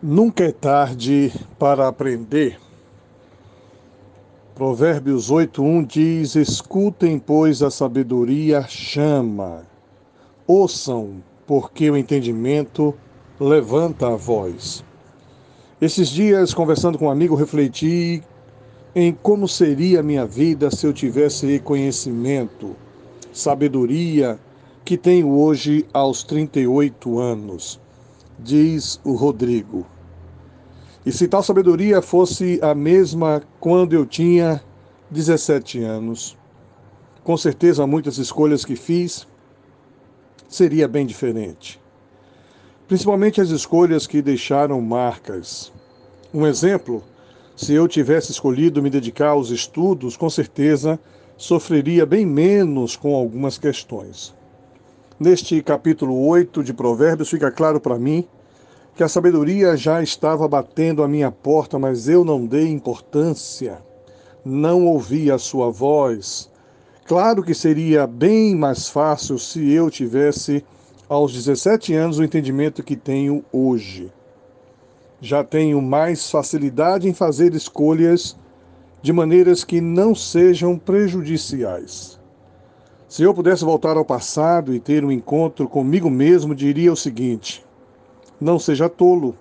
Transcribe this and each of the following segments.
Nunca é tarde para aprender. Provérbios 8:1 diz: Escutem, pois a sabedoria chama. Ouçam, porque o entendimento levanta a voz. Esses dias, conversando com um amigo, refleti em como seria a minha vida se eu tivesse conhecimento, sabedoria que tenho hoje aos 38 anos diz o Rodrigo. E se tal sabedoria fosse a mesma quando eu tinha 17 anos, com certeza muitas escolhas que fiz seria bem diferente. Principalmente as escolhas que deixaram marcas. Um exemplo, se eu tivesse escolhido me dedicar aos estudos, com certeza sofreria bem menos com algumas questões. Neste capítulo 8 de Provérbios, fica claro para mim que a sabedoria já estava batendo à minha porta, mas eu não dei importância, não ouvi a sua voz. Claro que seria bem mais fácil se eu tivesse, aos 17 anos, o entendimento que tenho hoje. Já tenho mais facilidade em fazer escolhas de maneiras que não sejam prejudiciais. Se eu pudesse voltar ao passado e ter um encontro comigo mesmo, diria o seguinte: não seja tolo,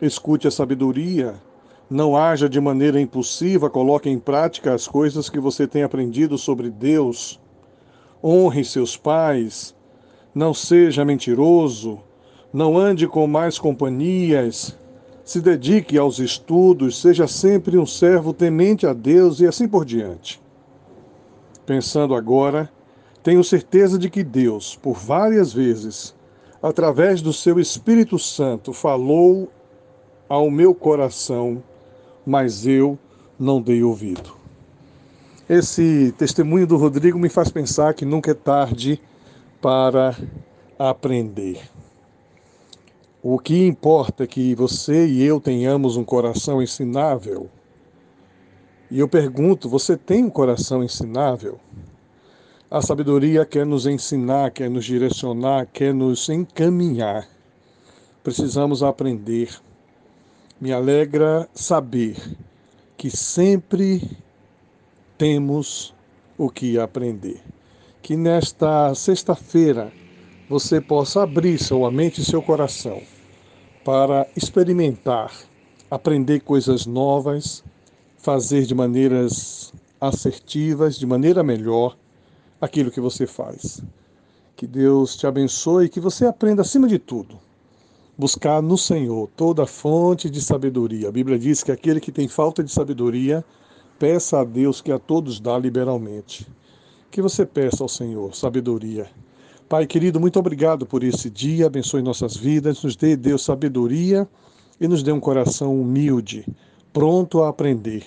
escute a sabedoria, não haja de maneira impulsiva, coloque em prática as coisas que você tem aprendido sobre Deus. Honre seus pais, não seja mentiroso, não ande com mais companhias, se dedique aos estudos, seja sempre um servo temente a Deus e assim por diante. Pensando agora, tenho certeza de que Deus, por várias vezes, através do seu Espírito Santo, falou ao meu coração, mas eu não dei ouvido. Esse testemunho do Rodrigo me faz pensar que nunca é tarde para aprender. O que importa é que você e eu tenhamos um coração ensinável. E eu pergunto: você tem um coração ensinável? A sabedoria quer nos ensinar, quer nos direcionar, quer nos encaminhar. Precisamos aprender. Me alegra saber que sempre temos o que aprender. Que nesta sexta-feira você possa abrir sua mente e seu coração para experimentar, aprender coisas novas, fazer de maneiras assertivas, de maneira melhor aquilo que você faz. Que Deus te abençoe e que você aprenda, acima de tudo, buscar no Senhor toda fonte de sabedoria. A Bíblia diz que aquele que tem falta de sabedoria, peça a Deus que a todos dá liberalmente. Que você peça ao Senhor sabedoria. Pai querido, muito obrigado por esse dia, abençoe nossas vidas, nos dê, Deus, sabedoria e nos dê um coração humilde, pronto a aprender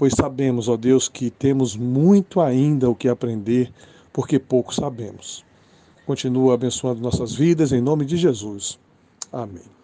pois sabemos, ó Deus, que temos muito ainda o que aprender, porque pouco sabemos. Continua abençoando nossas vidas, em nome de Jesus. Amém.